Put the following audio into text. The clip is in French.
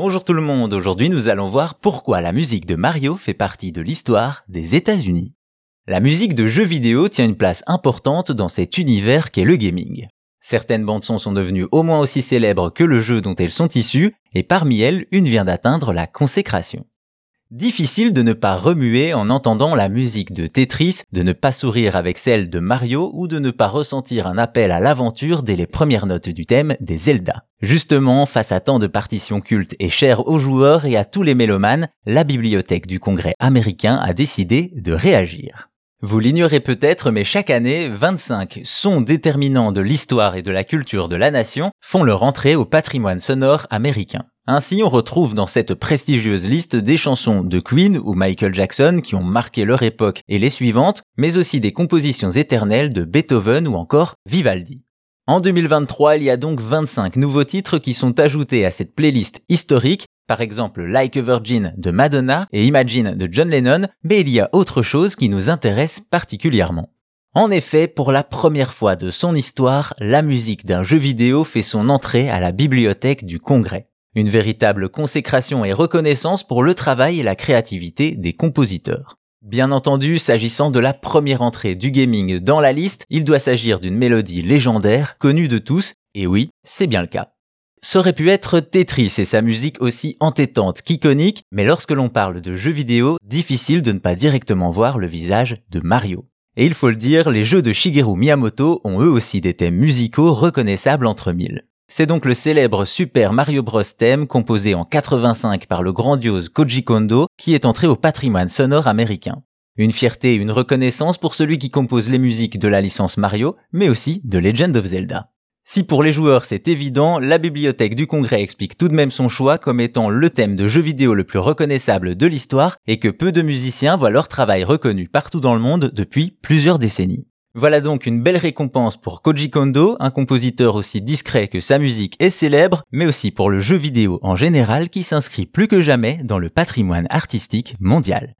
Bonjour tout le monde, aujourd'hui nous allons voir pourquoi la musique de Mario fait partie de l'histoire des États-Unis. La musique de jeux vidéo tient une place importante dans cet univers qu'est le gaming. Certaines bandes son sont devenues au moins aussi célèbres que le jeu dont elles sont issues, et parmi elles, une vient d'atteindre la consécration. Difficile de ne pas remuer en entendant la musique de Tetris, de ne pas sourire avec celle de Mario ou de ne pas ressentir un appel à l'aventure dès les premières notes du thème des Zelda. Justement, face à tant de partitions cultes et chères aux joueurs et à tous les mélomanes, la bibliothèque du Congrès américain a décidé de réagir. Vous l'ignorez peut-être, mais chaque année, 25 sons déterminants de l'histoire et de la culture de la nation font leur entrée au patrimoine sonore américain. Ainsi, on retrouve dans cette prestigieuse liste des chansons de Queen ou Michael Jackson qui ont marqué leur époque et les suivantes, mais aussi des compositions éternelles de Beethoven ou encore Vivaldi. En 2023, il y a donc 25 nouveaux titres qui sont ajoutés à cette playlist historique, par exemple Like a Virgin de Madonna et Imagine de John Lennon, mais il y a autre chose qui nous intéresse particulièrement. En effet, pour la première fois de son histoire, la musique d'un jeu vidéo fait son entrée à la bibliothèque du Congrès. Une véritable consécration et reconnaissance pour le travail et la créativité des compositeurs. Bien entendu, s'agissant de la première entrée du gaming dans la liste, il doit s'agir d'une mélodie légendaire, connue de tous, et oui, c'est bien le cas. Ça aurait pu être Tetris et sa musique aussi entêtante qu'iconique, mais lorsque l'on parle de jeux vidéo, difficile de ne pas directement voir le visage de Mario. Et il faut le dire, les jeux de Shigeru Miyamoto ont eux aussi des thèmes musicaux reconnaissables entre mille. C'est donc le célèbre Super Mario Bros thème composé en 85 par le grandiose Koji Kondo qui est entré au patrimoine sonore américain. Une fierté et une reconnaissance pour celui qui compose les musiques de la licence Mario, mais aussi de Legend of Zelda. Si pour les joueurs c'est évident, la bibliothèque du Congrès explique tout de même son choix comme étant le thème de jeu vidéo le plus reconnaissable de l'histoire et que peu de musiciens voient leur travail reconnu partout dans le monde depuis plusieurs décennies. Voilà donc une belle récompense pour Koji Kondo, un compositeur aussi discret que sa musique est célèbre, mais aussi pour le jeu vidéo en général qui s'inscrit plus que jamais dans le patrimoine artistique mondial.